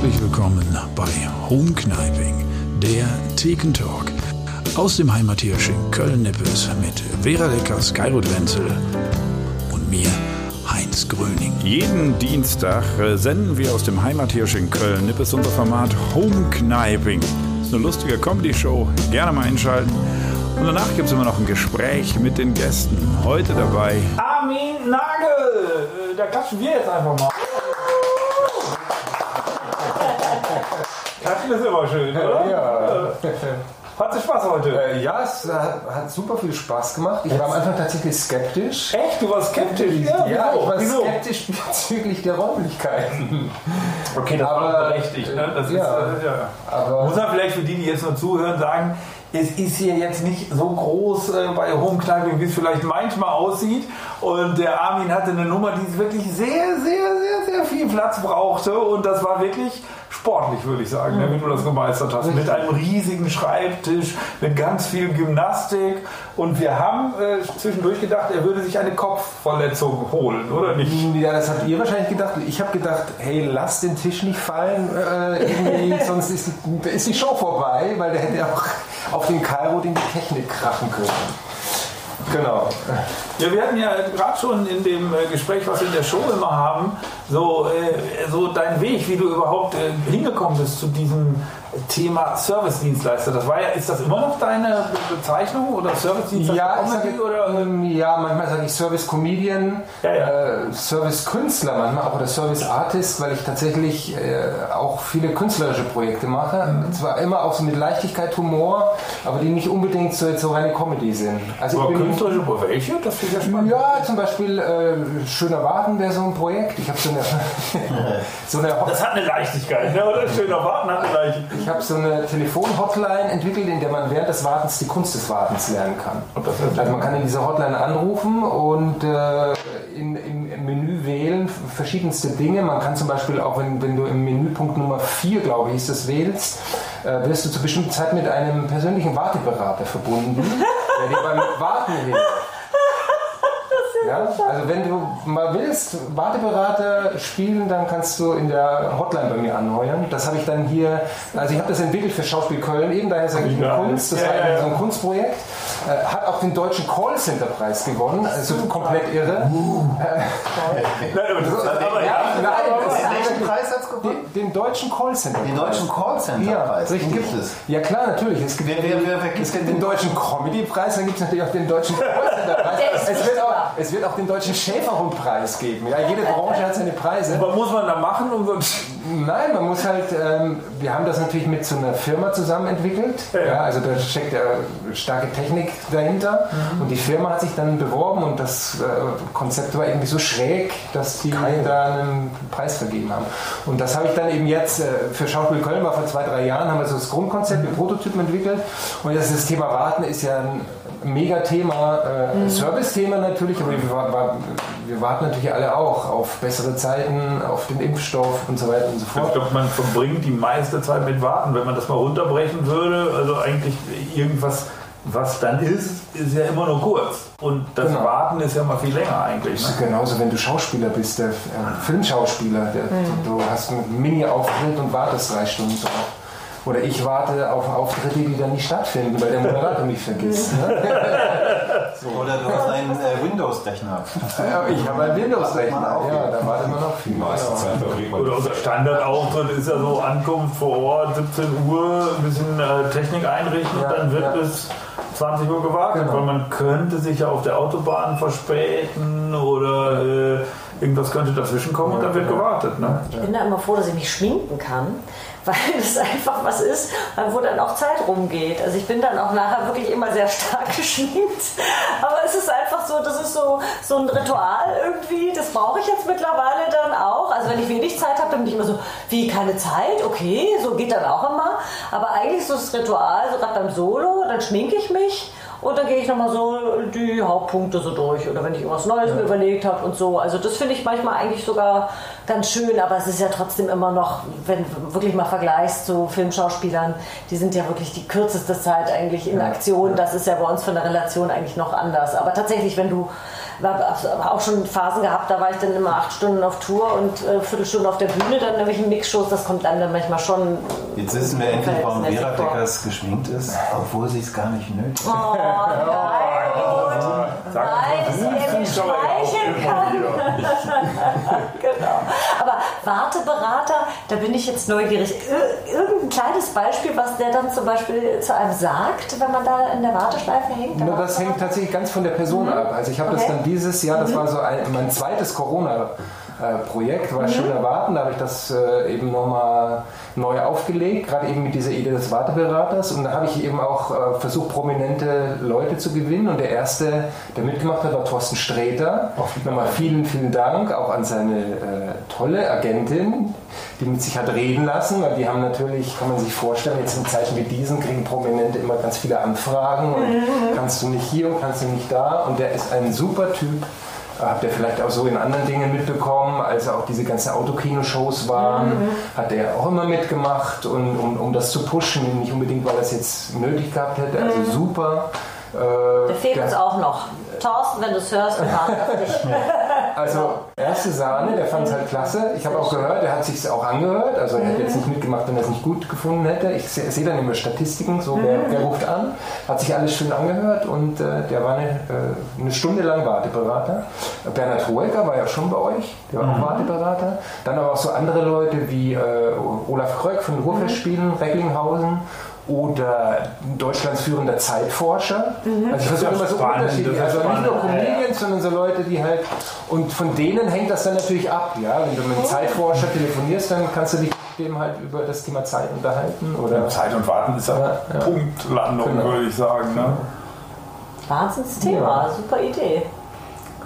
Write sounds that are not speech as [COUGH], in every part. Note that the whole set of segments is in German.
Herzlich willkommen bei Home Kniping, der Thekentalk aus dem Heimathirsch in Köln-Nippes mit Vera Leckers, Geirut Wenzel und mir, Heinz Gröning. Jeden Dienstag äh, senden wir aus dem Heimathirsch in Köln-Nippes unser Format Home Kniping. Das ist eine lustige Comedy-Show, gerne mal einschalten. Und danach gibt es immer noch ein Gespräch mit den Gästen. Heute dabei Armin Nagel. Äh, Da klatschen wir jetzt einfach mal. Klatschen ist immer schön, oder? Ja. [LAUGHS] Hat dir Spaß heute? Äh, ja, es hat, hat super viel Spaß gemacht. Ich war am Anfang tatsächlich skeptisch. Echt? Du warst skeptisch? Ja, Ja, ich war wieso? skeptisch [LAUGHS] bezüglich der Räumlichkeiten. Okay, das Aber- war berechtigt. Ne? Das ja. ist, äh, ja. Aber- Muss man vielleicht für die, die jetzt nur zuhören, sagen, es ist hier jetzt nicht so groß äh, bei Home Kniping, wie es vielleicht manchmal aussieht. Und der Armin hatte eine Nummer, die wirklich sehr, sehr, sehr, sehr viel Platz brauchte. Und das war wirklich sportlich, würde ich sagen, ne, wie du das gemeistert hast. Mit einem riesigen Schreibtisch, mit ganz viel Gymnastik. Und wir haben äh, zwischendurch gedacht, er würde sich eine Kopfverletzung holen, oder nicht? Ja, das habt ihr wahrscheinlich gedacht. Ich habe gedacht, hey, lass den Tisch nicht fallen, äh, irgendwie, [LAUGHS] sonst ist die, ist die Show vorbei, weil der hätte auch auf den Kairo in die Technik krachen können. Genau. Ja, wir hatten ja gerade schon in dem äh, Gespräch, was wir in der Show immer haben, so, äh, so dein Weg, wie du überhaupt äh, hingekommen bist zu diesem Thema Service-Dienstleister. Das war ja, ist das immer noch deine Be- Bezeichnung oder Service-Dienstleister Ja, sage, oder? ähm, ja, manchmal sage ich Service-Comedian, Ja, ja. äh, Service-Künstler manchmal auch oder Service-Artist, weil ich tatsächlich äh, auch viele künstlerische Projekte mache. Mhm. Zwar immer auch so mit Leichtigkeit, Humor, aber die nicht unbedingt so, so reine Comedy sind. Also Aber künstlerische welche? Das finde ich ja spannend. ja, zum Beispiel äh, Schöner Warten wäre so ein Projekt. Ich habe so eine, [LAUGHS] so eine Das hat eine Leichtigkeit, ne? oder? Schöner Warten hat eine Leichtigkeit. Ich habe so eine Telefon-Hotline entwickelt, in der man während des Wartens die Kunst des Wartens lernen kann. Also man kann in dieser Hotline anrufen und äh, in, im, im Menü wählen verschiedenste Dinge. Man kann zum Beispiel auch, wenn, wenn du im Menüpunkt Nummer 4, glaube ich, ist das wählst, äh, wirst du zu bestimmten Zeit mit einem persönlichen Warteberater verbunden, der dir beim Warten hilft. Ja, also wenn du mal willst, Warteberater spielen, dann kannst du in der Hotline bei mir anheuern. Das habe ich dann hier, also ich habe das entwickelt für Schauspiel Köln, eben daher sage ich Ja. Kunst, das Ja, war ja, so ein Kunstprojekt. Äh, hat auch den deutschen Callcenter-Preis gewonnen, also komplett irre. Gewonnen? den, deutschen Callcenter. Den deutschen Callcenter-Preis. Ja, richtig. gibt es. Ja klar, natürlich. Es gibt, Wer- wer- wer- wer gibt es gibt den- den deutschen Comedy-Preis, dann gibt es natürlich auch den deutschen Callcenter-Preis. [LAUGHS] Es wird, auch, es wird auch den deutschen Schäferhund-Preis geben. Ja, jede Branche hat seine Preise. was muss man da machen, um Nein, man muss halt, ähm, wir haben das natürlich mit so einer Firma zusammen entwickelt. Ja, Ja, also da steckt ja starke Technik dahinter. Und die Firma hat sich dann beworben und das äh, Konzept war irgendwie so schräg, dass die da einen Preis vergeben haben. Und das habe ich dann eben jetzt äh, für Schauspiel Köln, war vor zwei, drei Jahren, haben wir so das Grundkonzept mit Prototypen entwickelt. Und das, das Thema Warten ist ja ein Mega-Thema, äh, Service-Thema natürlich, aber wir, wa- wa- wir warten natürlich alle auch auf bessere Zeiten, auf den Impfstoff und so weiter und so Ich fort. glaube, man verbringt die meiste Zeit mit Warten. Wenn man das mal runterbrechen würde, also eigentlich irgendwas, was dann ist, ist ja immer nur kurz. Und das Genau. Warten ist ja mal viel länger eigentlich. Das ist Ne? genauso, wenn du Schauspieler bist, der äh, Filmschauspieler, der, du hast einen Mini-Auftritt und wartest drei Stunden drauf. Oder ich warte auf Auftritte, die dann nicht stattfinden, weil der Moderator mich vergisst. Ne? [LAUGHS] Oder du hast einen äh, Windows-Rechner. Ja, ich habe einen Windows-Rechner. Ja, da wartet man noch viel. Genau. Oder unser Standardauftritt ist ja so Ankunft vor Ort, 17 Uhr, ein bisschen äh, Technik einrichten Ja, und dann wird ja. bis 20 Uhr gewartet, Genau. weil man könnte sich ja auf der Autobahn verspäten oder äh, irgendwas könnte dazwischen kommen und dann wird gewartet. Ne? Ich bin da immer froh, dass ich mich schminken kann, weil [LAUGHS] es einfach was ist, wo dann auch Zeit rumgeht. Also ich bin dann auch nachher wirklich immer sehr stark [LAUGHS] geschminkt. Aber es ist einfach so, das ist so, so ein Ritual irgendwie, das brauche ich jetzt mittlerweile dann auch. Also wenn ich wenig Zeit habe, dann bin ich immer so, wie keine Zeit, okay, so geht dann auch immer. Aber eigentlich so das Ritual, so gerade beim Solo, dann schminke ich mich. Und dann gehe ich nochmal so die Hauptpunkte so durch. Oder wenn ich irgendwas Neues mir überlegt habe und so. Also das finde ich manchmal eigentlich sogar ganz schön, aber es ist ja trotzdem immer noch, wenn du wirklich mal vergleichst zu Filmschauspielern, die sind ja wirklich die kürzeste Zeit eigentlich in Aktion. Das ist ja bei uns von der Relation eigentlich noch anders. Aber tatsächlich, wenn du habe auch schon Phasen gehabt, da war ich dann immer acht Stunden auf Tour und äh, Viertelstunde auf der Bühne, dann irgendwelche Mixshows, das kommt dann, dann manchmal schon. Jetzt wissen wir endlich, warum Vera Deckers geschminkt ist, obwohl sie es gar nicht nötig hat. Oh. Weil es eben schmeicheln kann. genau. Aber Warteberater, da bin ich jetzt neugierig. Ir irgendein kleines Beispiel, was der dann zum Beispiel zu einem sagt, wenn man da in der Warteschleife hängt? Na, das hängt tatsächlich ganz von der Person mhm. ab. Also ich habe okay. das dann dieses Jahr, das mhm. war so ein, mein zweites Corona- Projekt, war mhm. schön erwarten. Da habe ich das äh, eben nochmal neu aufgelegt, gerade eben mit dieser Idee des Warteberaters. Und da habe ich eben auch äh, versucht, prominente Leute zu gewinnen. Und der erste, der mitgemacht hat, war Thorsten Sträter. Nochmal vielen, vielen Dank auch an seine äh, tolle Agentin, die mit sich hat reden lassen, weil die haben natürlich, kann man sich vorstellen, jetzt in Zeiten wie diesen kriegen Prominente immer ganz viele Anfragen und mhm. kannst du nicht hier und kannst du nicht da. Und der ist ein super Typ habt ihr vielleicht auch so in anderen Dingen mitbekommen, als auch diese ganzen Autokino-Shows waren, mhm. hat er auch immer mitgemacht, und, um, um das zu pushen, nicht unbedingt, weil er es jetzt nötig gehabt hätte, also mhm. super. Äh, der fehlt uns auch noch. Thorsten, wenn du es hörst, wir auf dich. [LAUGHS] Also, erste Sahne, der fand es halt klasse. Ich habe auch gehört, er hat sich auch angehört. Also, er hätte jetzt nicht mitgemacht, wenn er es nicht gut gefunden hätte. Ich sehe seh dann immer Statistiken, so wer, wer, ruft an. Hat sich alles schön angehört und äh, der war eine, äh, eine Stunde lang Warteberater. Bernhard Hoeker war ja schon bei euch, der war auch mhm. Warteberater. Dann aber auch so andere Leute wie äh, Olaf Kröck von den Ruhrfestspielen, Recklinghausen oder Deutschlands führender Zeitforscher. Mhm. Also ich versuche immer so unterschiedlich. Also nicht nur Comedians, sondern so Leute, die halt. Und von denen hängt das dann natürlich ab. Ja? Wenn du mit einem Zeitforscher telefonierst, dann kannst du dich mit dem halt über das Thema Zeit unterhalten. Oder Zeit und Warten ist ja, ja. Punktlandung, genau. würde ich sagen. Ne? Wahnsinnsthema, ja. super Idee.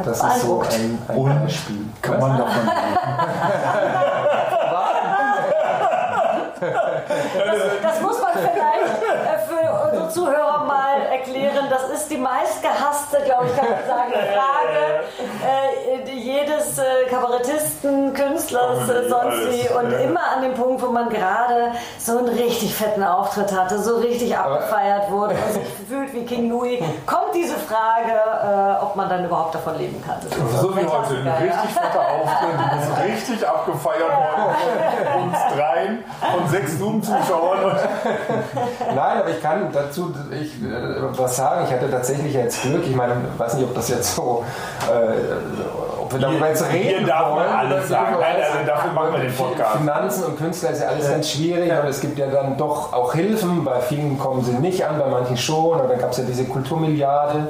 Das ist so ein, ein Beispiel. Kann man davon [LAUGHS] das, das, muss man vielleicht äh, für unsere Zuhörer mal erklären. Das ist die meistgehasste, glaube ich, kann man sagen, Frage äh, jedes äh, Kabarettisten, Künstlers, äh, sonst wie. Und ja. immer an dem Punkt, wo man gerade so einen richtig fetten Auftritt hatte, so richtig abgefeiert wurde und sich fühlt wie King Louis, kommt diese Frage, äh, ob man dann überhaupt davon leben kann. So wie heute, ein richtig fetter Auftritt, du bist richtig abgefeiert worden von uns dreien und sechs Zoom-Zuschauern. Nein, aber ich kann dazu ich, äh, was sagen. Ich hatte tatsächlich jetzt Glück. Ich meine, ich weiß nicht, ob das jetzt so, äh, ob wir darüber jetzt reden hier wollen. Alles sagen. Nein, also dafür machen wir den Podcast. Finanzen und Künstler ist ja alles ganz schwierig, ja. aber es gibt ja dann doch auch Hilfen. Bei vielen kommen sie nicht an, bei manchen schon. Und dann gab es ja diese Kulturmilliarde,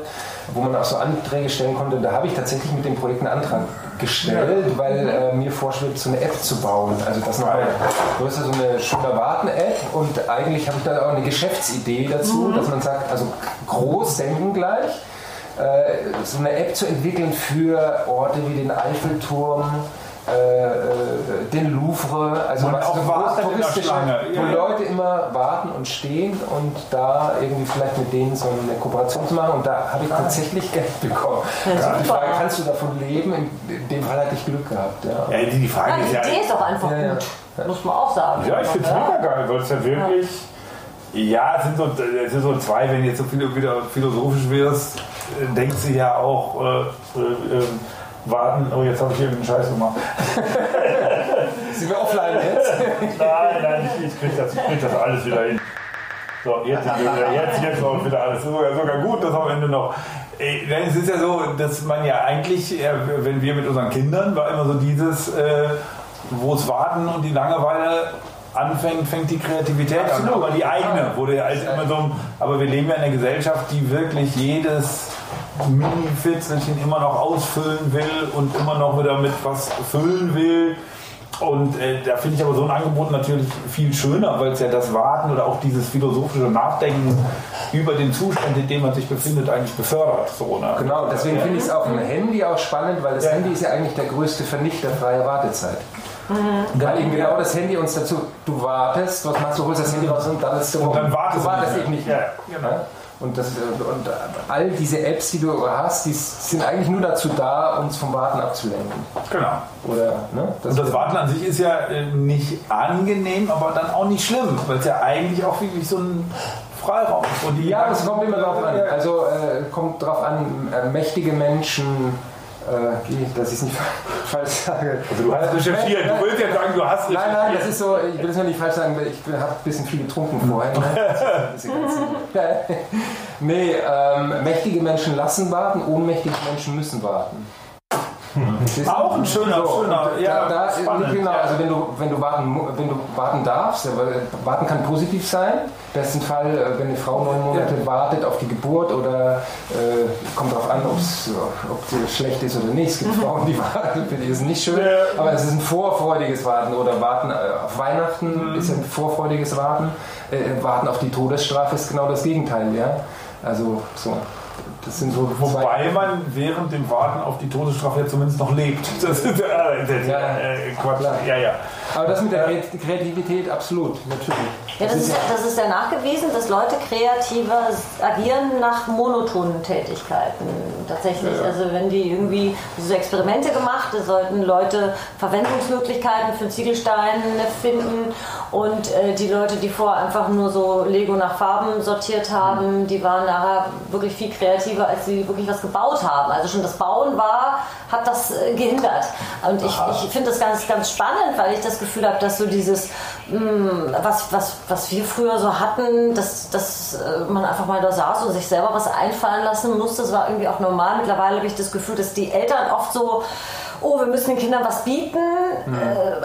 wo man auch so Anträge stellen konnte. Und da habe ich tatsächlich mit dem Projekt einen Antrag gestellt, ja. weil äh, mir vorschwebt, so eine App zu bauen. Also das noch mal größer so eine Schülerwarten-App und eigentlich habe ich da auch eine Geschäftsidee dazu, mhm. dass man sagt, also groß denken gleich, äh, so eine App zu entwickeln für Orte wie den Eiffelturm, äh, äh, den Louvre, also Man was auch so touristische, wo ja. Leute immer warten und stehen und da irgendwie vielleicht mit denen so eine Kooperation zu machen und da habe ich tatsächlich Geld bekommen. Ja, die Frage, kannst du davon leben? In dem Fall hatte ich Glück gehabt. Ja. ja die Frage ja, ist ja, die Idee ist auch einfach gut, muss man auch sagen. Ja, ich finde es mega geil, weil es ja wirklich... Ja, es sind, so, es sind so zwei, wenn du jetzt so wieder philosophisch wirst, äh, denkst du ja auch, äh, äh, ähm, warten. Oh, jetzt habe ich hier einen Scheiß gemacht. Sind wir offline jetzt? [LAUGHS] nein, nein, ich, ich kriege das, krieg das alles wieder hin. So, jetzt, jetzt, jetzt läuft wieder alles. Sogar, sogar gut, dass am Ende noch. Es ist ja so, dass man ja eigentlich, wenn wir mit unseren Kindern, war immer so dieses, äh, wo es Warten und die Langeweile anfängt, fängt die Kreativität Absolut. an. Aber die eigene, wurde ja halt immer so. Aber wir leben ja in einer Gesellschaft, die wirklich jedes Mini-Fitzelchen immer noch ausfüllen will und immer noch wieder mit was füllen will. Und äh, da finde ich aber so ein Angebot natürlich viel schöner, weil es ja das Warten oder auch dieses philosophische Nachdenken über den Zustand, in dem man sich befindet, eigentlich befördert. So, ne? Genau, deswegen finde ich es auf dem Handy auch spannend, weil das ja. Handy ist ja eigentlich der größte Vernichter freier Wartezeit. Mhm. Weil eben genau das Handy uns dazu, du wartest, was machst du, holst das Handy raus und dann ist du, und dann wartest du wartest eben nicht. Ja, genau. Und, das, und all diese Apps, die du hast, die sind eigentlich nur dazu da, uns vom Warten abzulenken. Genau. Oder, ne? Das und das Warten an sich ist ja äh, nicht angenehm, aber dann auch nicht schlimm, weil es ja eigentlich auch wirklich so ein Freiraum ist. ja, es kommt immer darauf an. Also äh, kommt darauf an, äh, mächtige Menschen äh, dass ich es nicht [LAUGHS] falsch sage. Also du hast recherchiert, du willst ja sagen, du hast recherchiert. Nein, nein, das ist so, ich will es noch nicht falsch sagen, ich habe ein bisschen viel getrunken vorher. Ne? [LAUGHS] nee, ähm, mächtige Menschen lassen warten, ohnmächtige Menschen müssen warten. Auch ein schöner, so, schöner ja, da, da, genau, also wenn du, wenn du, warten, wenn du warten darfst, warten kann positiv sein. Im besten Fall, äh, wenn eine Frau neun Monate ja. wartet auf die Geburt oder äh, kommt darauf an, ob es schlecht ist oder nicht. Es gibt Frauen, die [LAUGHS] warten, für die ist nicht schön, ja. aber es ist ein vorfreudiges Warten oder Warten äh, auf Weihnachten mhm. ist ein vorfreudiges Warten. Äh, warten auf die Todesstrafe ist genau das Gegenteil, ja. Also so. Das sind so Wobei man während dem Warten auf die Todesstrafe ja zumindest noch lebt. [LAUGHS] Das ist äh, ja, äh, Quatsch. Ja, ja. Aber das mit der Kreativität, absolut, natürlich. Ja, das, das, ist, das ist ja nachgewiesen, dass Leute kreativer agieren nach monotonen Tätigkeiten. Tatsächlich. Ja. Also wenn die irgendwie so Experimente gemacht, da sollten Leute Verwendungsmöglichkeiten für Ziegelsteine finden und äh, die Leute, die vorher einfach nur so Lego nach Farben sortiert haben, die waren nachher wirklich viel kreativer, als sie wirklich was gebaut haben. Also schon das Bauen war, hat das äh, gehindert. Und ich, ich finde das ganz, ganz spannend, weil ich das Gefühl habe, dass so dieses, mh, mm, was, was, was wir früher so hatten, dass, dass äh, man einfach mal da saß und sich selber was einfallen lassen musste, das war irgendwie auch normal. Mittlerweile habe ich das Gefühl, dass die Eltern oft so oh, wir müssen den Kindern was bieten. Mhm.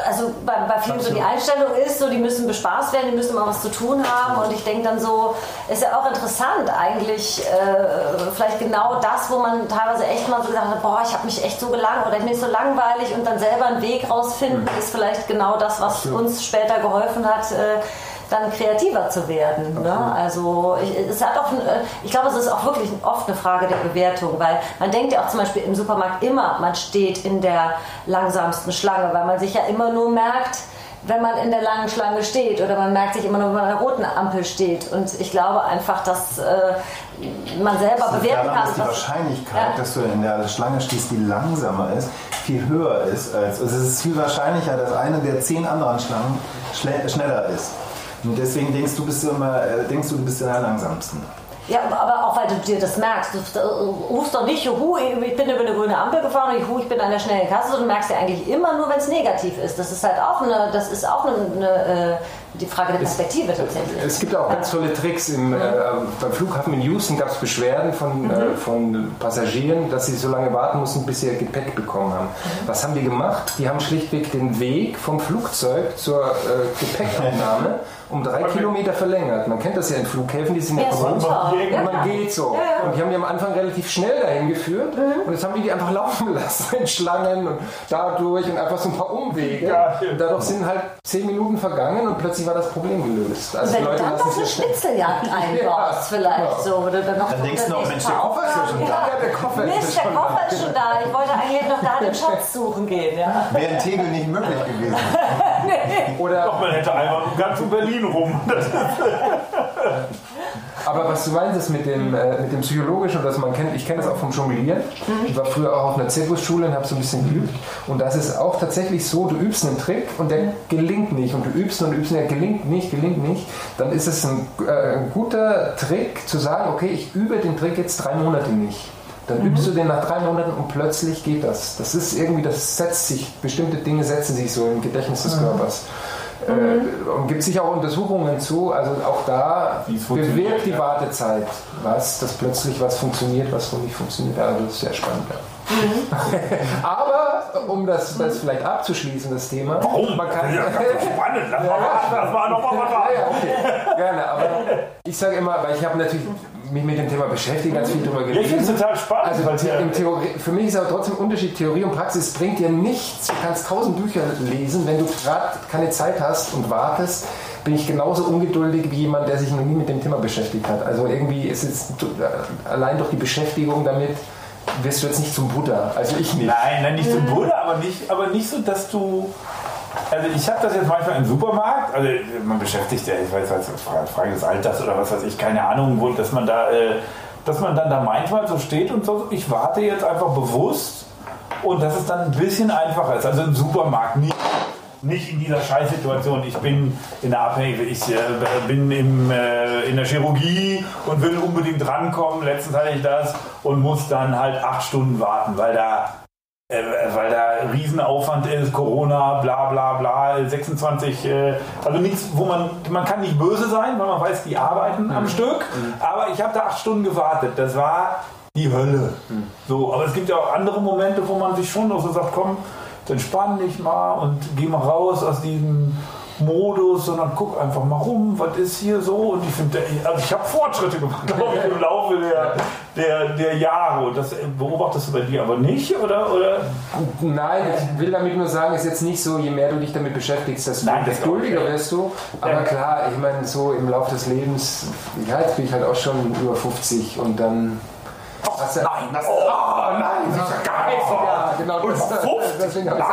also bei, bei vielen Absolut. so die Einstellung ist, so die müssen bespaßt werden, die müssen mal was zu tun haben. Und ich denke dann so, ist ja auch interessant eigentlich, äh, vielleicht genau das, wo man teilweise echt mal so gesagt hat, boah, ich habe mich echt so gelangt oder ich bin so langweilig und dann selber einen Weg rausfinden, mhm. ist vielleicht genau das, was Absolut. uns später geholfen hat. Äh, dann kreativer zu werden. Ne? Also ich, es hat auch, äh, ich glaube, es ist auch wirklich oft eine Frage der Bewertung, weil man denkt ja auch zum Beispiel im Supermarkt immer, man steht in der langsamsten Schlange, weil man sich ja immer nur merkt, wenn man in der langen Schlange steht oder man merkt sich immer nur, wenn man an der roten Ampel steht. Und ich glaube einfach, dass äh, man selber das bewerten kann. Dass die Wahrscheinlichkeit, ja. dass du in der Schlange stehst, die langsamer ist, viel höher ist. Als, also es ist viel wahrscheinlicher, dass eine der zehn anderen Schlangen schneller ist. Und deswegen denkst du, bist du immer, äh, denkst du, du bist der langsamsten. Ja, aber auch weil du dir das merkst. Du rufst doch nicht, juhu, ich bin über eine grüne Ampel gefahren und juhu, ich bin an der schnellen Kasse, du merkst ja eigentlich immer nur, wenn es negativ ist. Das ist halt auch eine, das ist auch eine, eine äh, die Frage der Perspektive es, tatsächlich. Es gibt auch ganz tolle Tricks. Im, äh, beim Flughafen in Houston gab es Beschwerden von, mhm. äh, von Passagieren, dass sie so lange warten mussten, bis sie ihr Gepäck bekommen haben. Mhm. Was haben die gemacht? Die haben schlichtweg den Weg vom Flugzeug zur äh, Gepäckabnahme um drei okay. Kilometer verlängert. Man kennt das ja in Flughäfen, die sind ja, groß und man geht so. Ja, ja. Und die haben die am Anfang relativ schnell dahin geführt mhm. und jetzt haben die die einfach laufen [LAUGHS] lassen in Schlangen und dadurch und einfach so ein paar Umwege. und dadurch sind halt zehn Minuten vergangen und plötzlich war das Problem gelöst. Also Wenn Leute du dann noch eine Schnitzeljagd [LAUGHS] einbaust vielleicht so. Oder dann, noch dann denkst du noch, Mensch, der Koffer ist ja schon da. Ja, der Koffer Mist, der Koffer ist schon da. Ich wollte eigentlich noch da den Schatz [LAUGHS] suchen gehen. Ja. Wäre in Tegel nicht möglich gewesen. [LAUGHS] nee. Oder Doch, man hätte einfach ganz in Berlin rum. Aber was du meinst ist mit dem, äh, mit dem Psychologischen, dass man kennt, ich kenne das auch vom Jonglieren. Mhm. Ich war früher auch auf einer Zirkusschule und habe so ein bisschen geübt. Und das ist auch tatsächlich so, du übst einen Trick und der gelingt nicht. Und du übst und übst und der gelingt nicht, gelingt nicht. Dann ist es ein, äh, ein guter Trick zu sagen, okay, ich übe den Trick jetzt drei Monate nicht. Dann mhm. übst du den nach drei Monaten und plötzlich geht das. Das ist irgendwie, das setzt sich, bestimmte Dinge setzen sich so im Gedächtnis des mhm. Körpers. Mhm. Äh, und gibt sich auch Untersuchungen zu, also auch da bewirkt die Wartezeit was, dass plötzlich was funktioniert, was nicht funktioniert. Also das ist sehr spannend. Ja. Mhm. [LAUGHS] Aber um das, das vielleicht abzuschließen, das Thema. Warum? Man kann, ja, spannend. Lass mal warten, lass mal nochmal was [LAUGHS] ja, okay. Gerne, aber ich sage immer, weil ich habe natürlich mich mit dem Thema beschäftigt, ganz viel darüber gelesen. ich finde es total spannend. Also im Theorie, für mich ist aber trotzdem ein Unterschied, Theorie und Praxis bringt dir nichts. Du kannst tausend Bücher lesen, wenn du gerade keine Zeit hast und wartest, bin ich genauso ungeduldig wie jemand, der sich noch nie mit dem Thema beschäftigt hat. Also irgendwie ist es allein durch die Beschäftigung damit wirst du jetzt nicht zum Buddha. Also ich nicht. Nein, nein, nicht zum Buddha, aber nicht, aber nicht so, dass du also ich habe das jetzt manchmal im Supermarkt, also man beschäftigt ja, ich weiß, als Frage des Alters oder was weiß ich, keine Ahnung, wo, dass man da, äh, dass man dann da manchmal so steht und so, ich warte jetzt einfach bewusst und dass es dann ein bisschen einfacher ist. Also im Supermarkt nicht, nicht in dieser Scheißsituation. Ich bin in der Abhängigkeit, ich äh, bin im, äh, in der Chirurgie und will unbedingt rankommen. Letztens hatte ich das und muss dann halt acht Stunden warten, weil da äh, weil da Riesenaufwand ist, Corona, bla bla bla, 26, äh, also nichts, wo man, man kann nicht böse sein, weil man weiß, die arbeiten am Stück, aber ich habe da acht Stunden gewartet, das war die Hölle. So, aber es gibt ja auch andere Momente, wo man sich schon noch so sagt, komm, entspann dich mal und geh mal raus aus diesem Modus, sondern guck einfach mal rum, was ist hier so und ich finde, also ich habe Fortschritte gemacht, [LAUGHS] glaube ich, im Laufe der, der, der Jahre und das beobachtest du bei dir aber nicht, oder? oder? Nein, ich will damit nur sagen, ist jetzt nicht so, je mehr du dich damit beschäftigst, desto geduldiger wirst du. Aber Ja. klar, ich meine, so im Laufe des Lebens, ja, jetzt bin ich halt auch schon über 50 und dann. Hast du- Nein, das, oh, nein, das ist ja geil. Genau. Und Das, 50? deswegen habe ich.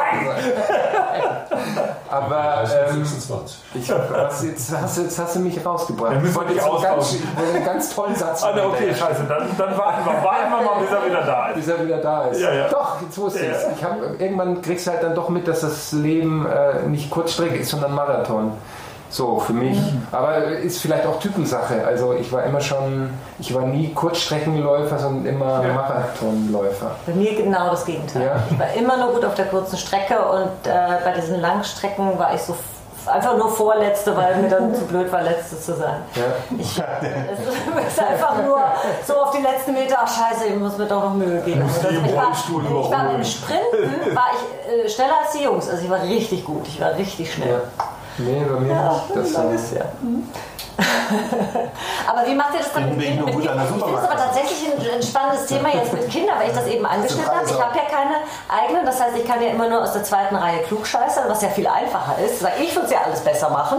Aber ähm, 26. ich, was, jetzt, hast, du- jetzt hast du mich rausgebracht. Dann müssen Ich wollte wir jetzt dich wollte einen ganz tollen Satz Ah, na, okay, scheiße, dann, dann warten wir, warten wir mal, bis er wieder da ist. bis er wieder da ist. Ja, ja. Doch, jetzt wusste Ja, ich ja. Ich hab, irgendwann kriegst du halt dann doch mit, dass das Leben äh, nicht Kurzstrecke ist, sondern Marathon. So, für mich. Mhm. Aber ist vielleicht auch Typensache. Also ich war immer schon, ich war nie Kurzstreckenläufer, sondern immer Ja. Marathonläufer. Bei mir genau das Gegenteil. Ja. Ich war immer nur gut auf der kurzen Strecke und äh, bei diesen Langstrecken war ich so einfach nur Vorletzte, weil mir dann zu blöd war, Letzte zu sein. Ja. Ich, [LAUGHS] es ist einfach nur so auf die letzten Meter, ach scheiße, ich muss mir doch noch Mühe geben. Musst die im ich, war, ich war im Sprinten war ich äh, schneller als die Jungs. Also ich war richtig gut, ich war richtig schnell. Ja. Nee, bei mir Ja, nicht. Das, lang äh, ist ja. Mhm. [LAUGHS] Aber wie macht ihr das dann mit, Bin ich mit, mit finde es aber tatsächlich ein, ein spannendes [LAUGHS] Thema jetzt mit Kindern, weil ich das eben angeschnitten habe. Ich habe ja keine eigenen, das heißt, ich kann ja immer nur aus der zweiten Reihe klugscheißern, was ja viel einfacher ist, ich würde es ja alles besser machen.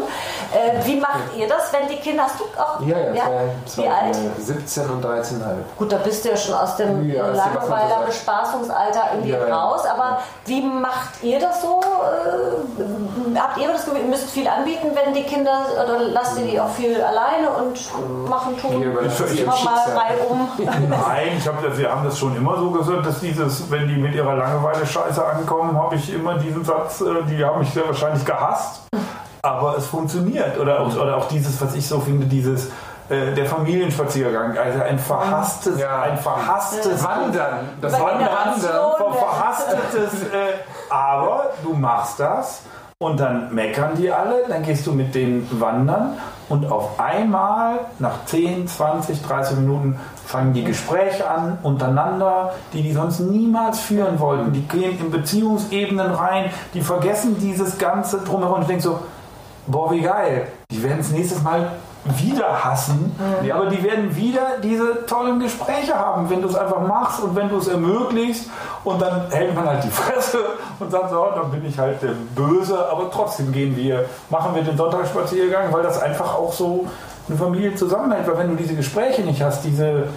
Äh, wie macht ihr das, wenn die Kinder, hast du auch? ja, ja, zwei, Wie alt? äh, 17 und 13,5. Gut, da bist du ja schon aus dem Ja, sagt. Langweiler-Bespaßungsalter irgendwie Ja, ja. raus. Aber wie macht ihr das so? Äh, habt ihr das Gefühl, ihr müsst viel anbieten, wenn die Kinder, oder lasst ihr die auch viel alleine und machen, ihrem Mach mal Schicksal. drei um. [LAUGHS] Nein, ich hab, das- wir haben das schon immer so gesagt, dass dieses, wenn die mit ihrer Langeweile-Scheiße ankommen, habe ich immer diesen Satz, äh, die haben mich sehr wahrscheinlich gehasst, aber es funktioniert. Oder auch, oder auch dieses, was ich so finde, dieses äh, der Familienspaziergang, also ein verhasstes, Ja. ein verhasstes Wandern. Das Wandern. Verhastetes, äh, aber du machst das und dann meckern die alle, dann gehst du mit denen wandern und auf einmal nach 10, 20, 30 Minuten fangen die Gespräche an untereinander, die die sonst niemals führen wollten. Die gehen in Beziehungsebenen rein, die vergessen dieses ganze drumherum und ich denk so, boah, wie geil. Die werden es nächstes Mal wieder hassen, aber die werden wieder diese tollen Gespräche haben, wenn du es einfach machst und wenn du es ermöglicht und dann hält man halt die Fresse und sagt so, dann bin ich halt der Böse, aber trotzdem gehen wir, machen wir den Sonntagsspaziergang, weil das einfach auch so eine Familie zusammenhält, weil wenn du diese Gespräche nicht hast, diese,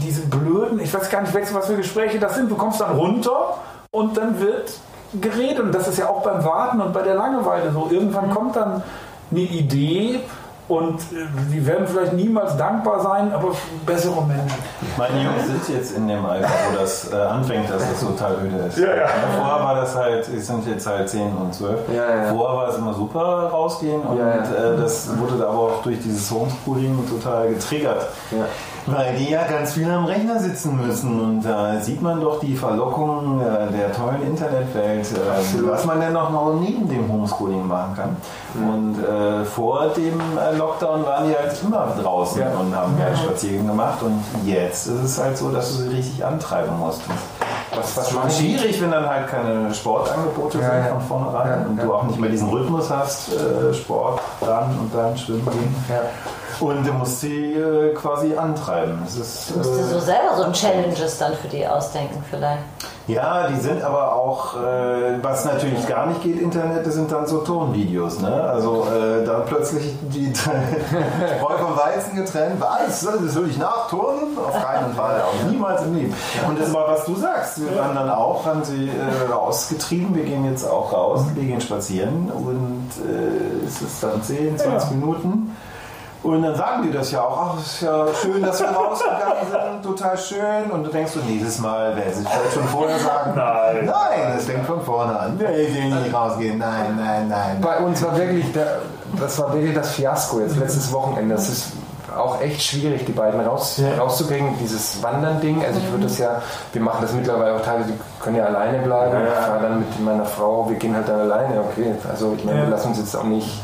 diese blöden, ich weiß gar nicht, was für Gespräche das sind, du kommst dann runter und dann wird geredet. Und das ist ja auch beim Warten und bei der Langeweile so. Irgendwann kommt dann eine Idee und äh, die werden vielleicht niemals dankbar sein, aber bessere Menschen. Meine Jungs sind jetzt in dem Alter, wo das äh, anfängt, dass das total öde ist. Ja, ja. Vorher war das halt, es sind jetzt halt 10 und 12. Ja, ja. Vorher war es immer super rausgehen und Ja, ja. Äh, das wurde aber auch durch dieses Homeschooling total getriggert. Ja. Weil die ja ganz viel am Rechner sitzen müssen und da sieht man doch die Verlockung äh, der tollen Internetwelt, äh, was man denn noch mal neben dem Homeschooling machen kann. Und äh, vor dem äh, Lockdown waren die halt immer draußen Ja. und haben gerne Spaziergänge gemacht und jetzt ist es halt so, dass du sie richtig antreiben musst. Was, ist schon schwierig, wenn dann halt keine Sportangebote Ja, sind ja. von vornherein Ja, und ja. du auch nicht mehr diesen Rhythmus hast, äh, Sport, dann und dann schwimmen gehen. Ja. Und du musst sie äh, quasi antreiben. Es ist, Du musst dir so äh, selber so Challenges dann für die ausdenken vielleicht. ja, die sind aber auch, äh, was natürlich gar nicht geht, Internet, das sind dann so Tonvideos. Ne? Also äh, dann plötzlich die [LAUGHS] Spreu vom Weizen getrennt. Was? Das will ich nachturnen? Auf keinen Fall. Auch niemals im Leben. Und das war, was du sagst. Wir waren dann auch, haben sie äh, rausgetrieben. Wir gehen jetzt auch raus, wir gehen spazieren und äh, es ist dann 10, 20 Minuten. Und dann sagen die das ja auch, ach, ist ja schön, dass wir rausgegangen sind, total schön. Und du denkst so, nächstes Mal werde ich vielleicht schon vorher sagen, Nein. nein, das fängt von vorne an. Ich will nicht rausgehen, nein, nein, nein. Bei uns war wirklich, der, das war wirklich das Fiasko jetzt letztes Wochenende. Das ist auch echt schwierig, die beiden raus, Ja. rauszukriegen, dieses Wandern-Ding. Also ich würde das ja, wir machen das mittlerweile auch teilweise, die können ja alleine bleiben. Ja. Ich fahre dann mit meiner Frau, wir gehen halt dann alleine, okay. Also ich meine, Ja. wir lassen uns jetzt auch nicht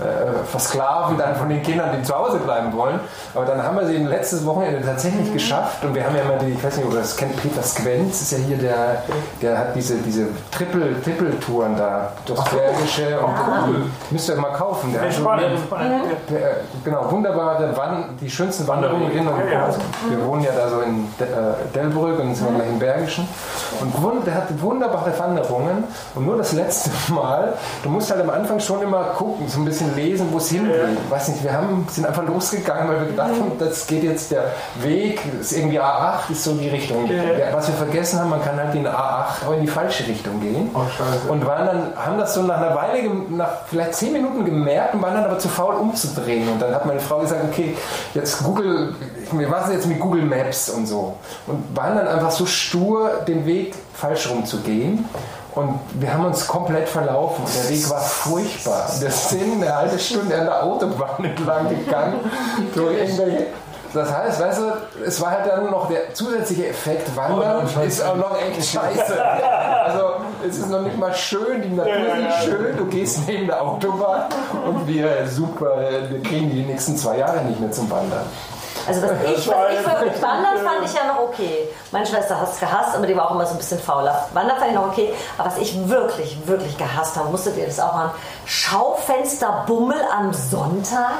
äh, versklaven dann von den Kindern, die zu Hause bleiben wollen. Aber dann haben wir sie letztes Wochenende tatsächlich geschafft und wir haben ja immer die, ich weiß nicht, ob ihr das kennt, Peter Squenz ist ja hier der, der hat diese, diese Triple, Triple-Touren da, durchs Bergische und cool. müsst ihr mal kaufen. Der Ja, hat so spannend, spannend. äh, Genau, wunderbare Wann die schönsten Wanderungen in und Ja, ja. aus. Wir wohnen ja da so in De äh, Delbrück und sind gleich im Bergischen. Und wund der hat wunderbare Wanderungen. Und nur das letzte [LAUGHS] Mal, du musst halt am Anfang schon immer gucken, so ein bisschen lesen, wo es hingeht. Weiß nicht, wir haben, sind einfach losgegangen, weil wir gedacht haben, das geht jetzt der Weg, ist irgendwie A8, ist so die Richtung. Ja, Was wir vergessen haben, man kann halt den A8 auch in die falsche Richtung gehen. Oh. Und waren dann, haben das so nach einer Weile, nach vielleicht zehn Minuten gemerkt und waren dann aber zu faul umzudrehen. Und dann hat meine Frau gesagt, okay, jetzt Google, wir machen es jetzt mit Google Maps und so. Und waren dann einfach so stur, den Weg falsch rum zu gehen. Und wir haben uns komplett verlaufen. Der Weg war furchtbar. Wir sind eine halbe Stunde an der Autobahn [LAUGHS] entlang gegangen. durch irgendwelche das heißt, weißt du, es war halt dann noch der zusätzliche Effekt, Wandern ist auch noch echt [LAUGHS] scheiße. Also es ist noch nicht mal schön, die Natur ist nicht schön, du gehst neben der Autobahn und wir super, wir kriegen die nächsten zwei Jahre nicht mehr zum Wandern. Also was ich, was ich für Wandern fand ich ja noch okay. Meine Schwester hat es gehasst, aber die war auch immer so ein bisschen fauler. Wandern fand ich noch okay. Aber was ich wirklich, wirklich gehasst habe, musstet ihr das auch machen, Schaufensterbummel am Sonntag?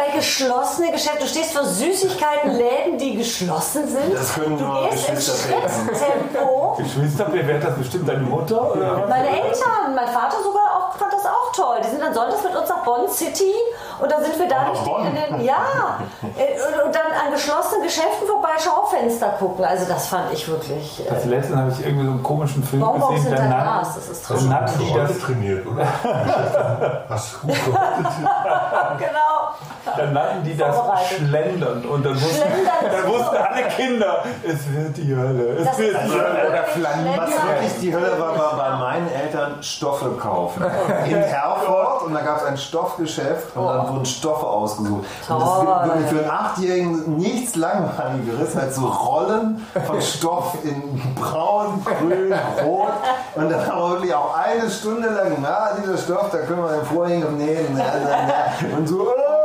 Bei geschlossenen Geschäften. Du stehst vor Süßigkeitenläden, die geschlossen sind. Das können du nur gehst im Geschwister. Geschwister, bewertet das bestimmt deine Mutter? Oder? Meine Eltern, mein Vater sogar auch, fand das auch toll. Die sind dann sonntags mit uns nach Bonn City und dann sind wir da die, in den, ja, äh, und dann an geschlossenen Geschäften vorbei Schaufenster gucken. Also das fand ich wirklich. Äh, Als letzten habe ich irgendwie so einen komischen Film Bonbons gesehen. hinter Glas, das ist traurig. nannten die das, trainiert, oder? [LAUGHS] Hast du gut [LAUGHS] genau. Dann nannten die das. Schlendern. Und dann wussten, ist dann wussten alle Kinder, es wird die Hölle. Es Das wird ist die Hölle. Oder. Was wirklich die Hölle war, war bei meinen Eltern Stoffe kaufen. In Herford und da gab es ein Stoffgeschäft und dann wurden Stoffe ausgesucht. Und das gibt wirklich für einen Achtjährigen nichts langweiligeres als so Rollen von Stoff in braun, grün, rot und dann aber wirklich auch eine Stunde lang, na, dieser Stoff, da können wir den Vorhang nähen. Na, na, na. Und so, oh,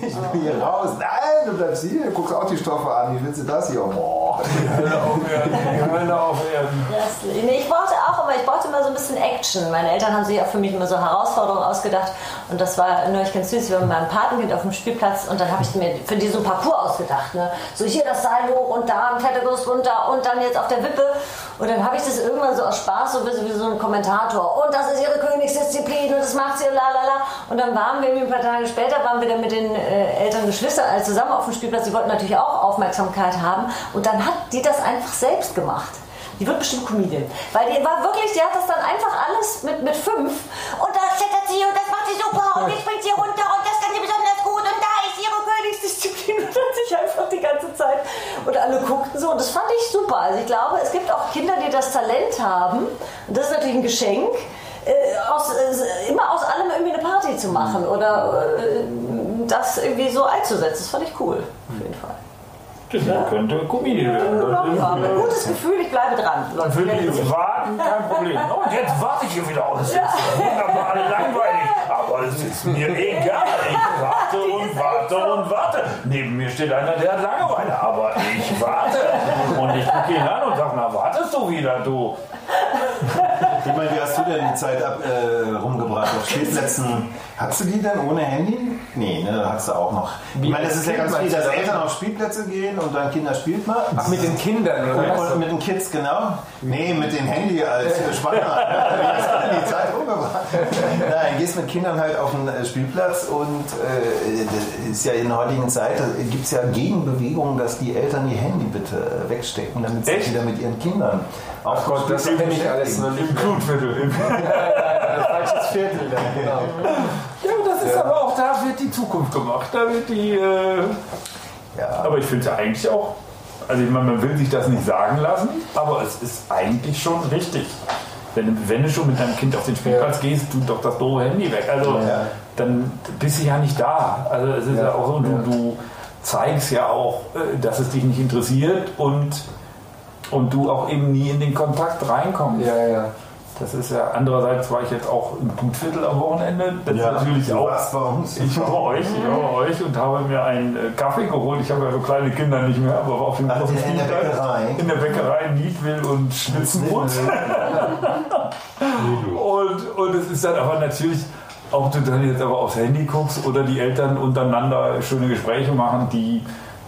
ich will hier raus. Nein, du bleibst hier, guckst auch die Stoffe an. Wie willst du das hier? Boah. Hölle aufwerten. Das, nee, ich brauchte auch, aber ich brauchte immer so ein bisschen Action. Meine Eltern haben sich auch für mich immer so Herausforderungen ausgedacht. Und das war neulich ganz süß. Wir waren mit meinem Patenkind auf dem Spielplatz und dann habe ich mir für die so ein Parcours ausgedacht. Ne? So hier das Seil hoch und da ein Klettergerüst runter und dann jetzt auf der Wippe. Und dann habe ich das irgendwann so aus Spaß, so wie, so ein Kommentator. Und das ist ihre Königsdisziplin und das macht sie, la la. Und dann waren wir ein paar Tage später, waren wir dann mit den äh, Eltern und Geschwistern alle zusammen auf dem Spielplatz. Die wollten natürlich auch Aufmerksamkeit haben. Und dann hat die das einfach selbst gemacht. Die wird bestimmt Comedian. Weil die war wirklich, die hat das dann einfach alles mit, mit fünf. Und da klettert sie und das macht sie super und jetzt springt sie runter und das kann sie besonders gut und da ist ihre Königsdisziplin [LAUGHS] und hat sich einfach die ganze Zeit. Und alle guckten so und das fand ich super. Also ich glaube, es gibt auch Kinder, die das Talent haben. Und das ist natürlich ein Geschenk. Äh, aus, äh, immer aus allem irgendwie eine Party zu machen oder äh, das irgendwie so einzusetzen. Das fand ich cool, auf jeden Fall. Das könnte Comedian werden. Ja, ein gutes Gefühl, ich bleibe dran. Leute. Für die Warten kein Problem. [LAUGHS] Und jetzt warte ich hier wieder aus. Das ist wunderbar langweilig. Aber es ist mir egal. Ich warte und warte und warte. Neben mir steht einer, der hat Langeweile. Aber ich warte. Und ich gucke ihn an und sage, na wartest du wieder, du. [LAUGHS] Ich meine, wie hast du denn die Zeit ab, äh, rumgebracht auf Spielplätzen? Hattest du die denn ohne Handy? Nee, ne, da hattest du auch noch. Ich meine, das ist ja ganz viel, dass Eltern auf Spielplätze gehen und dann Kinder spielt mal. Ach, mit den Kindern, oder? Und mit den Kids, genau. Nee, mit dem Handy als Spanner. [LAUGHS] Wie hast du denn die Zeit rumgebracht? Nein, gehst mit Kindern halt auf den äh, Spielplatz und äh, das ist ja in der heutigen Zeit, gibt es ja Gegenbewegungen, dass die Eltern ihr Handy bitte äh, wegstecken, damit sie Echt? wieder mit ihren Kindern auf Gott, das kenne ich alles noch nicht. Im. Im Falsches Viertel, dann, genau. ja, das ist aber auch, da wird die Zukunft gemacht. Da wird die. Äh, Ja. aber ich finde es ja eigentlich auch. Also ich meine, man will sich das nicht sagen lassen, aber es ist eigentlich schon richtig. wenn, du- wenn du schon mit deinem Kind auf den Spielplatz gehst, tu doch das doofe Handy weg. Also Ja. dann bist du ja nicht da. Also es ist ja, auch so, du, du zeigst ja auch, äh, dass es dich nicht interessiert und, und du auch eben nie in den Kontakt reinkommst. Ja, ja. Das ist ja, andererseits war ich jetzt auch im Gutviertel am Wochenende. Das ist natürlich auch. bei uns. Ich war bei euch, ich war bei euch und habe mir einen äh, Kaffee geholt. Ich habe ja so kleine Kinder nicht mehr, aber auf dem großen in der Spielplatz. Bäckerei. In der Bäckerei Niedwil und Schnitzenbrot. [LAUGHS] und, und es ist dann aber natürlich, ob du dann jetzt aber aufs Handy guckst oder die Eltern untereinander schöne Gespräche machen, die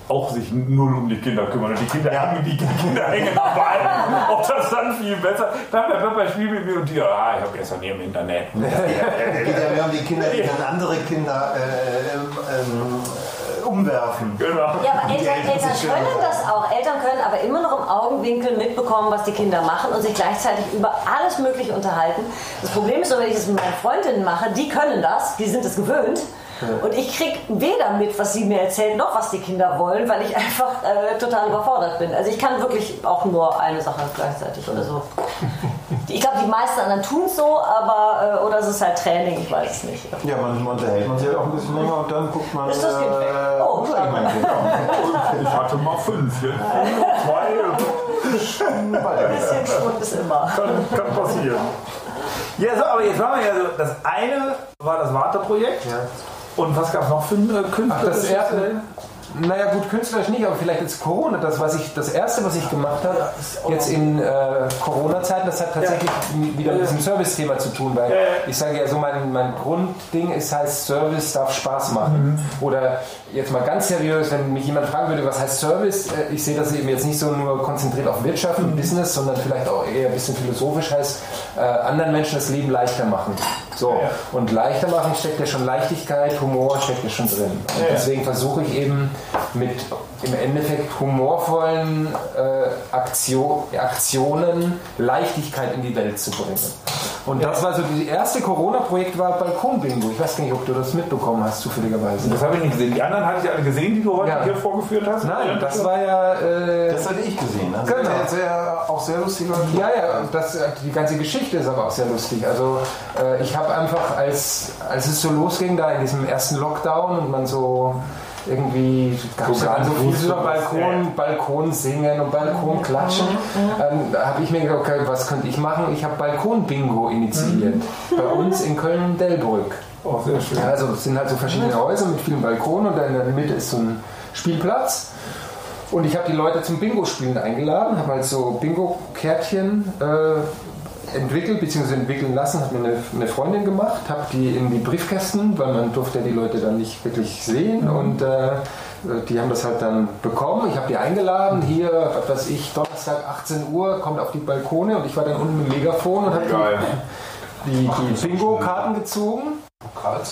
auch sich null um die Kinder kümmern. Und die Kinder, hängen, die Kinder hängen am Ball. Ob das dann viel besser. Papa, Papa, spiel mit mir und die, ah, ich habe gestern hier im Internet. Es geht ja mehr um die Kinder, die dann andere Kinder äh, ähm, ähm, umwerfen. Genau. Ja, aber Eltern, Eltern können schön. das auch. Eltern können aber immer noch im Augenwinkel mitbekommen, was die Kinder machen und sich gleichzeitig über alles Mögliche unterhalten. Das Problem ist nur, wenn ich das mit meinen Freundinnen mache, die können das, die sind es gewöhnt. Und ich krieg weder mit, was sie mir erzählen, noch was die Kinder wollen, weil ich einfach äh, total überfordert bin. Also ich kann wirklich auch nur eine Sache gleichzeitig oder so. [LAUGHS] Ich glaube, die meisten anderen tun es so, aber äh, oder es ist halt Training, ich weiß es nicht. Ja, manchmal unterhält man sich halt auch ein bisschen länger und dann guckt man. Ist das Kind weg? äh, Oh, mal. [LAUGHS] Kind. Ich hatte mal fünf, jetzt zwei. Ein bisschen Schrott ist immer. Kann, kann passieren. Ja, so, aber jetzt waren wir ja so, das eine war das Warteprojekt. Und was gab es noch für äh, Künstler? Ach, das erste, naja gut, künstlerisch nicht, aber vielleicht jetzt Corona, das was ich, das erste, was ich gemacht habe, jetzt in äh, Corona-Zeiten, das hat tatsächlich wieder mit diesem Service-Thema zu tun, weil Ja, ja. ich sage ja so, mein, mein Grundding ist heißt, Service darf Spaß machen. Oder jetzt mal ganz seriös, wenn mich jemand fragen würde, was heißt Service, äh, ich sehe das eben jetzt nicht so nur konzentriert auf Wirtschaft und Business, sondern vielleicht auch eher ein bisschen philosophisch heißt, äh, anderen Menschen das Leben leichter machen. So. Und leichter machen steckt ja schon Leichtigkeit, Humor steckt ja schon drin. Und deswegen versuche ich eben mit im Endeffekt humorvollen äh, Aktion, Aktionen Leichtigkeit in die Welt zu bringen. Und das war so, das erste Corona-Projekt war Balkon-Bingo. Ich weiß gar nicht, ob du das mitbekommen hast, zufälligerweise. Das habe ich nicht gesehen. Die anderen hatte ich alle gesehen, die du heute Ja. hier vorgeführt hast. Nein, das war ja... Äh, Das hatte ich gesehen. Also Genau. der sehr, auch sehr lustiger. Ja, ja, das, die ganze Geschichte ist aber auch sehr lustig. Also äh, ich habe einfach, als, als es so losging, da in diesem ersten Lockdown und man so irgendwie gab es So ja ganz viel wusste, so was- Balkon, Balkon singen und Balkon klatschen. Ähm, da habe ich mir gedacht, okay, was könnte ich machen? Ich habe Balkon-Bingo initiiert. Bei uns in Köln-Delbrück. Oh, sehr schön. Ja, also es sind halt so verschiedene Häuser mit vielen Balkonen und da in der Mitte ist so ein Spielplatz. Und ich habe die Leute zum Bingo-Spielen eingeladen, habe halt so Bingo-Kärtchen äh, entwickelt bzw. entwickeln lassen, hat mir eine, eine Freundin gemacht, habe die in die Briefkästen, weil man durfte ja die Leute dann nicht wirklich sehen und äh, die haben das halt dann bekommen. Ich habe die eingeladen, hier, was weiß ich, Donnerstag 18 Uhr, kommt auf die Balkone und ich war dann unten mit dem Megafon und habe die, die, die Bingo-Karten gezogen.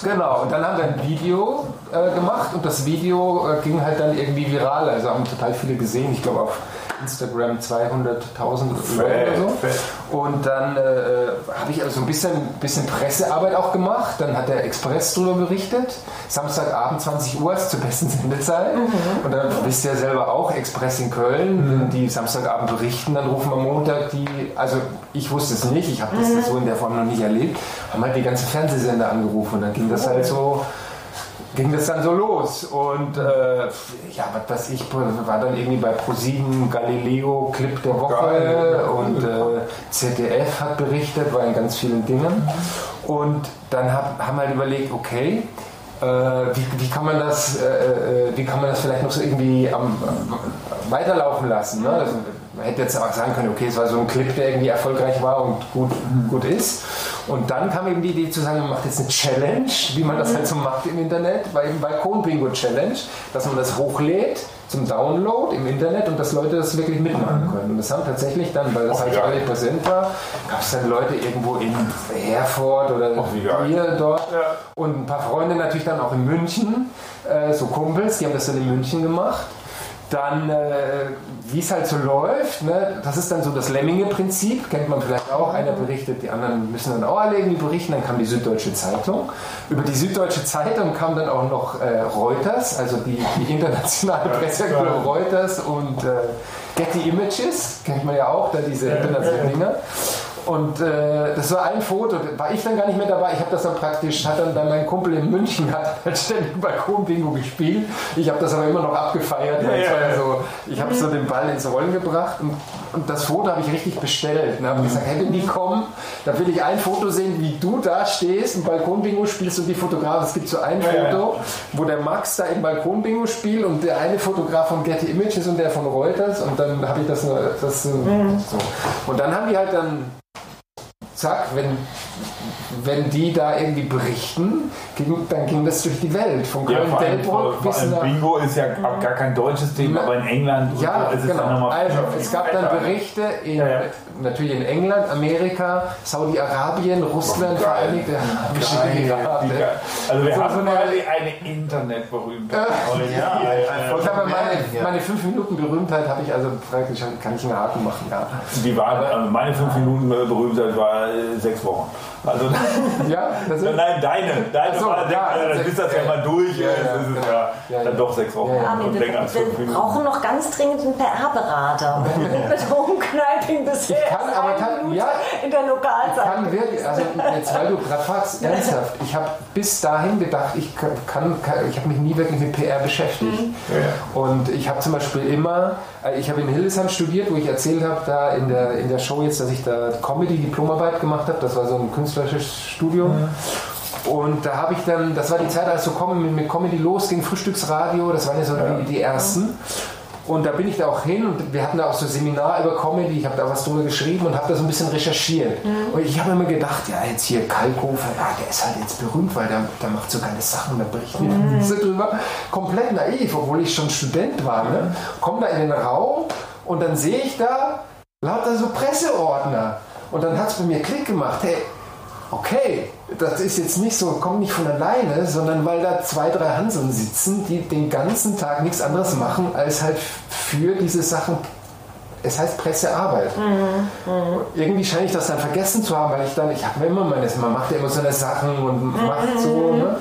Genau, und dann haben wir ein Video äh, gemacht und das Video äh, ging halt dann irgendwie viral. Also haben total viele gesehen. Ich glaube auf Instagram 200.000 Leute oder so. fett. Und dann äh, habe ich also ein bisschen, bisschen Pressearbeit auch gemacht. Dann hat der Express darüber berichtet. Samstagabend 20 Uhr ist zur besten [LAUGHS] Sendezeit. Und dann wisst ihr ja selber auch, Express in Köln, wenn die Samstagabend berichten, dann rufen am Montag die, also ich wusste es nicht, ich habe das so in der Form noch nicht erlebt, haben halt die ganzen Fernsehsender angerufen und dann ging das halt so ging das dann so los. Und äh, ja, was weiß ich, war dann irgendwie bei ProSieben Galileo Clip der Woche Geil. und äh, ZDF hat berichtet, war in ganz vielen Dingen. Und dann hab, haben wir halt überlegt, okay, äh, wie, wie, kann man das, äh, äh, wie kann man das vielleicht noch so irgendwie am, äh, weiterlaufen lassen? Ne? Also, man hätte jetzt auch sagen können, okay, es war so ein Clip, der irgendwie erfolgreich war und gut, gut ist. Und dann kam eben die Idee zu sagen, man macht jetzt eine Challenge, wie man das halt so macht im Internet, war eben Balkon Bingo Challenge, dass man das hochlädt zum Download im Internet und dass Leute das wirklich mitmachen können. Und das haben tatsächlich dann, weil das Ach, halt geil. alle präsent war, gab es dann Leute irgendwo in Herford oder geil. hier dort Ja. und ein paar Freunde natürlich dann auch in München, äh, so Kumpels, die haben das dann in München gemacht. Dann, äh, wie es halt so läuft, ne, das ist dann so das Lemminge-Prinzip, kennt man vielleicht auch. Einer berichtet, die anderen müssen dann auch alle irgendwie berichten. Dann kam die Süddeutsche Zeitung. Über die Süddeutsche Zeitung kam dann auch noch äh, Reuters, also die, die internationale Presseagentur Reuters und äh, Getty Images, kennt man ja auch, da diese internationalen Dinger. Und äh, das war ein Foto, da war ich dann gar nicht mehr dabei. Ich habe das dann praktisch, hat dann, dann mein Kumpel in München hat [LAUGHS] dann ständig Balkon-Bingo gespielt. Ich habe das aber immer noch abgefeiert. war ja so, ich habe so den Ball ins Rollen gebracht und, und das Foto habe ich richtig bestellt. Und habe gesagt, hey, wenn die kommen, dann will ich ein Foto sehen, wie du da stehst, ein Balkon-Bingo spielst und die Fotografen. Es gibt so ein Foto, wo der Max da im Balkon-Bingo spielt und der eine Fotograf von Getty Images und der von Reuters. Und dann habe ich das das so. Und dann haben die halt dann zack, wenn, wenn die da irgendwie berichten, ging, dann ging das durch die Welt. Von Ja, vor allem, Köln-Delbrück vor bis allem nach. Bingo ist ja gar kein deutsches Thema, Na- aber in England und Ja, so ist es dann genau. nochmal Also, es gab dann. Berichte in, Ja, ja. natürlich in England, Amerika, Saudi-Arabien, Russland, Vereinigte Arabische Geil, Emirate. Also wir So, haben so eine- quasi eine Internetberühmtheit. Ja, Äh, Ich habe meine, Ja. meine fünf Minuten Berühmtheit habe ich also praktisch kann ich einen Haken machen. Ja, Die war, also meine fünf Minuten Berühmtheit war äh, sechs Wochen. Also [LAUGHS] ja das ist, nein, deine, deine so, ja, dann sechs- ist das ja ja, mal durch, ja, ja, ist es ja, Ja, ja. dann doch sechs Wochen Ja, ja. und Armin, länger als wir, fünf wir Minuten. brauchen noch ganz dringend einen PR-Berater. [LAUGHS] mit Homekniping bisher. Ich kann, aber kann- ja. in der Ich Lokalzeitung. kann wirklich, also jetzt, weil du gerade fragst, ernsthaft, ich habe bis dahin gedacht, ich kann, kann, ich habe mich nie wirklich mit PR beschäftigt. Und ich habe zum Beispiel immer, äh, ich habe in Hildesheim studiert, wo ich erzählt habe, da in der, in der Show jetzt, dass ich da Comedy-Diplomarbeit gemacht habe, das war so ein künstlerisches Studium. Und da habe ich dann, das war die Zeit, als so Com- mit, Comedy losging, Frühstücksradio, das waren ja so Die, die ersten. Und da bin ich da auch hin und wir hatten da auch so Seminar über Comedy, ich habe da was drüber geschrieben und habe da so ein bisschen recherchiert. Und ich habe immer gedacht, ja jetzt hier Kalkofer, ja der ist halt jetzt berühmt, weil der, der macht so geile Sachen, da berichten wir so drüber. Komplett naiv, obwohl ich schon Student war. Ne? Komm da in den Raum und dann sehe ich da lauter so Presseordner. Und dann hat es bei mir Klick gemacht, hey, okay, das ist jetzt nicht so, kommt nicht von alleine, sondern weil da zwei, drei Hanseln sitzen, die den ganzen Tag nichts anderes machen, als halt für diese Sachen, es heißt Pressearbeit. Irgendwie scheine ich das dann vergessen zu haben, weil ich dann, ich habe mir immer meine, man macht ja immer so eine Sachen und macht so, ne?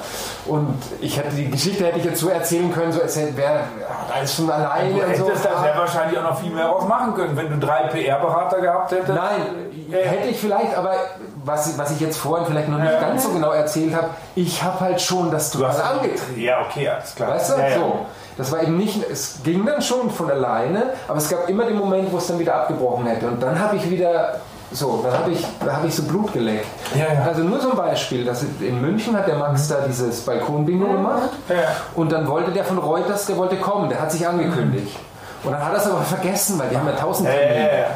Und ich hätte die Geschichte hätte ich jetzt so erzählen können, so erzählt, wer ja, alles schon alleine Du und so. hättest da sehr wahrscheinlich auch noch viel mehr draus machen können, wenn du drei PR-Berater gehabt hättest. Nein, hätte ich vielleicht, aber was, ich- was ich jetzt vorhin vielleicht noch nicht ganz so genau erzählt habe, ich habe halt schon das Du total hast angetrieben. Ja, okay, alles klar. Weißt du? Ja, ja. So. Das war eben nicht, es ging dann schon von alleine, aber es gab immer den Moment, wo es dann wieder abgebrochen hätte. Und dann habe ich wieder, so, dann habe ich, da habe ich so Blut geleckt. Ja, ja. Also nur so ein Beispiel, dass in München hat der Max da dieses Balkonbingo gemacht Ja. und dann wollte der von Reuters, der wollte kommen, der hat sich angekündigt. Und dann hat er es aber vergessen, weil die haben ja tausend Termine. ja, ja.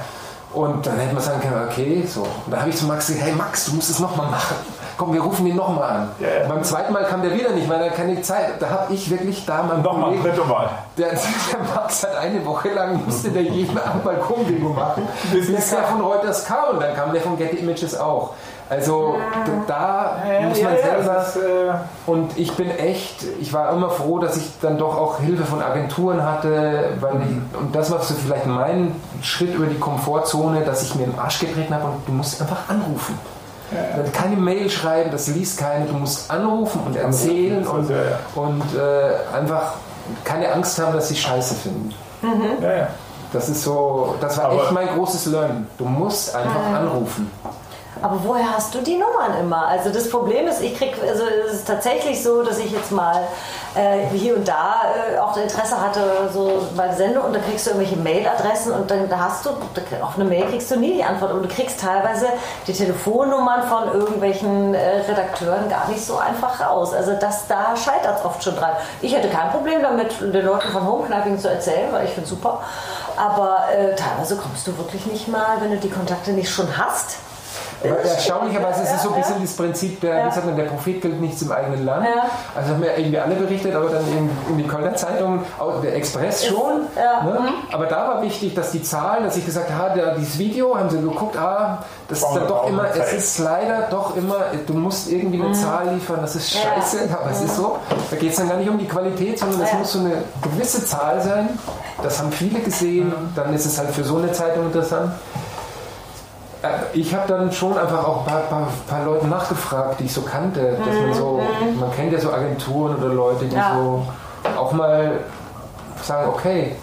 Und dann hätte man sagen können, okay, so. Und dann habe ich zu Max gesagt, hey Max, du musst es nochmal machen. Komm, wir rufen den nochmal an. Ja, ja. Beim zweiten Mal kam der wieder nicht, weil er keine Zeit. Da habe ich wirklich da meinem Nochmal, dritte Mal. der, [LAUGHS] der Max hat eine Woche lang musste der jeden Abend Balkonbingo machen, [LAUGHS] Bis der der von Reuters kam und dann kam der von Getty Images auch. Also da muss man ja, selber ist, äh, und ich bin echt, ich war immer froh, dass ich dann doch auch Hilfe von Agenturen hatte, weil ich, und das war so vielleicht mein Schritt über die Komfortzone, dass ich mir den Arsch getreten habe und du musst einfach anrufen. Keine Mail schreiben, das liest keiner, du musst anrufen und erzählen und, Ja, ja. und äh, einfach keine Angst haben, dass sie Scheiße finden. ja, ja. Das ist so, das war Aber- echt mein großes Learn. Du musst einfach anrufen. Aber woher hast du die Nummern immer? Also das Problem ist, ich krieg, also es ist tatsächlich so, dass ich jetzt mal äh, hier und da äh, auch Interesse hatte, so bei Sendung und da kriegst du irgendwelche Mailadressen und dann da hast du, auf eine Mail kriegst du nie die Antwort und du kriegst teilweise die Telefonnummern von irgendwelchen äh, Redakteuren gar nicht so einfach raus. Also das, da scheitert es oft schon dran. Ich hätte kein Problem damit, den Leuten von Homekniping zu erzählen, weil ich finde super. Aber äh, teilweise kommst du wirklich nicht mal, wenn du die Kontakte nicht schon hast. Aber erstaunlicherweise ist es so ein ja, bisschen das Prinzip, der, wie sagt man, der Prophet gilt nichts im eigenen Land. Ja. Also haben ja irgendwie alle berichtet, aber dann in, in die Kölner Zeitung, auch der Express schon. ja. Ne? Aber da war wichtig, dass die Zahlen, dass ich gesagt habe, da, dieses Video, haben sie geguckt, ah, das ist dann doch immer, es ist leider doch immer, du musst irgendwie eine Zahl liefern, das ist Ja. scheiße, [LAUGHS] aber es ist so. Da geht es dann gar nicht um die Qualität, sondern es Ja. muss so eine gewisse Zahl sein. Das haben viele gesehen, dann ist es halt für so eine Zeitung interessant. Äh, Ich habe dann schon einfach auch ein paar, paar, paar Leuten nachgefragt, die ich so kannte. Dass man so, man kennt ja so Agenturen oder Leute, die Ja. so auch mal sagen, okay,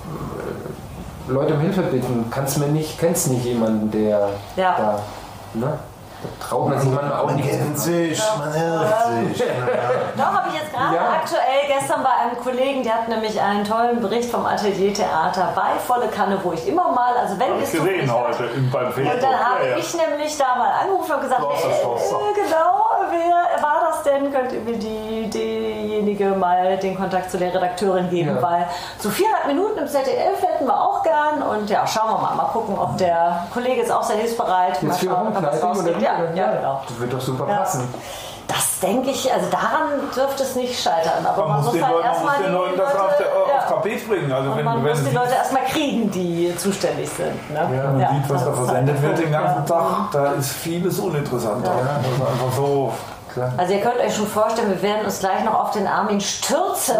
Leute um Hilfe bitten, kannst mir nicht, kennst nicht jemanden, der Ja. da. Ne? Da traut man sich manchmal auch Man nicht. kennt sich, man hilft sich. Doch, habe ich jetzt gerade Ja. aktuell gestern bei einem Kollegen, der hat nämlich einen tollen Bericht vom Atelier Theater bei Volle Kanne, wo ich immer mal, also wenn Hab es ich gesehen heute im, beim Facebook. Und dann habe Ja, ja. ich nämlich da mal angerufen und gesagt, Forster, äh, äh, genau, wer war das denn? Könnt ihr mir die, diejenige mal den Kontakt zu der Redakteurin geben? Ja. Weil so 400 Minuten im ZDF hätten wir auch gern. Und ja, schauen wir mal. Mal gucken, ob der Kollege ist auch sehr hilfsbereit. Mal Jetzt schauen, ob oder rausgeht. Ja, ja, genau. Das wird doch super Ja. passen. Das denke ich, also daran dürfte es nicht scheitern. Aber man, Man muss den halt Leuten, erstmal muss den die Leuten das Leute, auf, der, ja. Tapet bringen. Also wenn, man wenn muss die Leute erstmal kriegen, die zuständig sind. Ne? Ja, man sieht, was da das versendet halt wird den ganzen ja. Tag. Da ist vieles uninteressant. Ja. Das ist einfach so. Also ihr könnt euch schon vorstellen, wir werden uns gleich noch auf den Armin stürzen.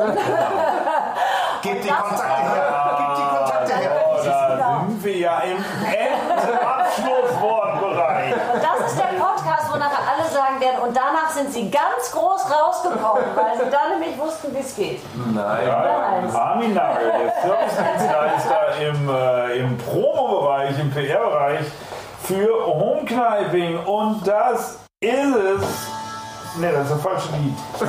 Gib [LAUGHS] die Kontakte her. Gib die Kontakte her. Oh, da sind wir ja im Endabschlusswortbereich. Und das ist der Podcast, wo nachher alle sagen werden, und danach sind sie ganz groß rausgekommen, weil sie dann nämlich wussten, wie es geht. Nein. Nein. Armin Nagel, der Service-Dienstleister im, äh, im Promo-Bereich, im PR-Bereich für Homekniping. Und das ist es. Ne, das ist ein falsches Lied. [LAUGHS]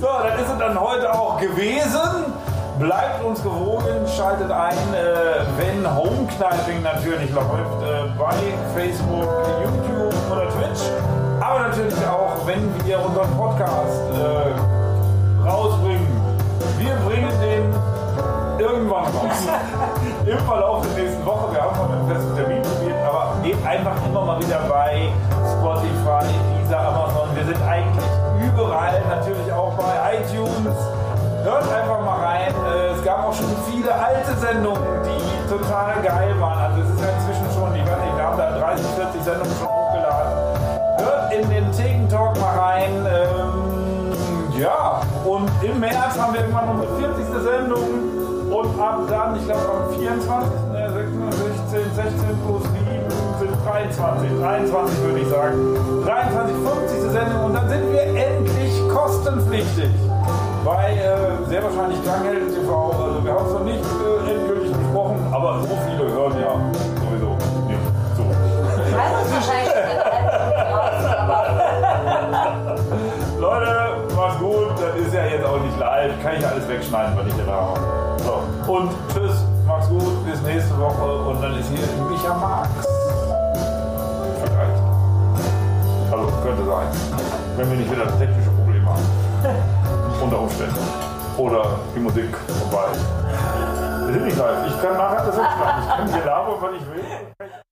So, dann ist es dann heute auch gewesen. Bleibt uns gewogen, schaltet ein, äh, wenn Homekniping natürlich läuft, äh, bei Facebook, YouTube oder Twitch. Aber natürlich auch, wenn wir unseren Podcast äh, rausbringen. Wir bringen den irgendwann raus. [LAUGHS] Im Verlauf der nächsten Woche. Wir haben schon einen festen Termin probiert, aber geht einfach immer mal wieder bei Spotify, Deezer, Amazon. Wir sind eigentlich überall, natürlich auch bei iTunes. Hört einfach mal rein. Äh, Es gab auch schon viele alte Sendungen, die total geil waren. Also es ist ja inzwischen schon, ich weiß nicht, wir haben da 30, 40 Sendungen schon hochgeladen. Hört in den Theken Talk mal rein. Ähm, ja, und im März haben wir irgendwann unsere 40. Sendung. Und ab dann, ich glaube am 24., 22, 23 würde ich sagen. 23, 50. Sendung und dann sind wir endlich kostenpflichtig. Bei äh, sehr wahrscheinlich Krangheld TV. Also wir haben es noch nicht äh, endgültig besprochen, aber so viele hören ja sowieso nicht zu. Leute, macht's gut. Das ist ja jetzt auch nicht live. Kann ich alles wegschneiden, was ich hier da habe. So. Und tschüss, macht's gut, bis nächste Woche. Und dann ist hier Micha Marx. Könnte sein. Wenn wir nicht wieder technische Probleme haben. [LAUGHS] Unter Umständen. Oder die Musik vorbei. Wir sind nicht live. Ich kann nachher das wegschneiden. Ich kann hier labern, was ich will.